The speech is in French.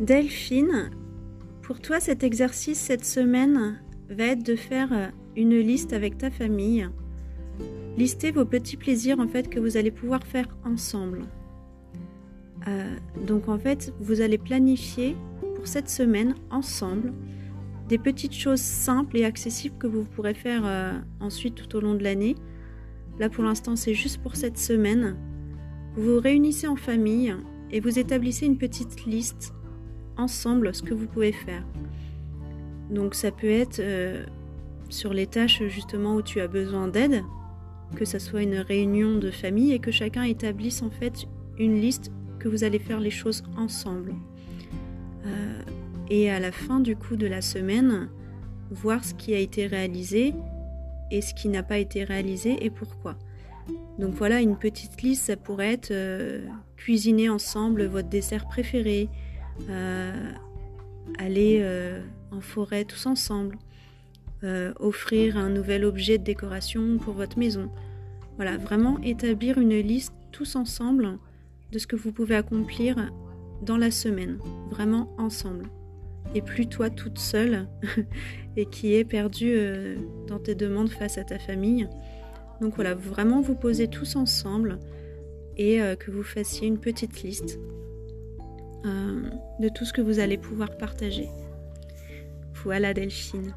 Delphine, pour toi cet exercice cette semaine va être de faire une liste avec ta famille. Listez vos petits plaisirs en fait que vous allez pouvoir faire ensemble. Euh, donc en fait, vous allez planifier pour cette semaine ensemble des petites choses simples et accessibles que vous pourrez faire euh, ensuite tout au long de l'année. Là pour l'instant, c'est juste pour cette semaine. Vous vous réunissez en famille et vous établissez une petite liste ensemble ce que vous pouvez faire. Donc ça peut être euh, sur les tâches justement où tu as besoin d'aide, que ça soit une réunion de famille et que chacun établisse en fait une liste que vous allez faire les choses ensemble. Euh, et à la fin du coup de la semaine, voir ce qui a été réalisé et ce qui n'a pas été réalisé et pourquoi. Donc voilà, une petite liste, ça pourrait être euh, cuisiner ensemble votre dessert préféré, aller en forêt tous ensemble, offrir un nouvel objet de décoration pour votre maison. Voilà, vraiment établir une liste tous ensemble de ce que vous pouvez accomplir dans la semaine, vraiment ensemble. Et plus toi toute seule et qui est perdue euh, dans tes demandes face à ta famille. Donc voilà, vraiment vous posez tous ensemble et euh, que vous fassiez une petite liste euh, de tout ce que vous allez pouvoir partager. Voilà Delphine.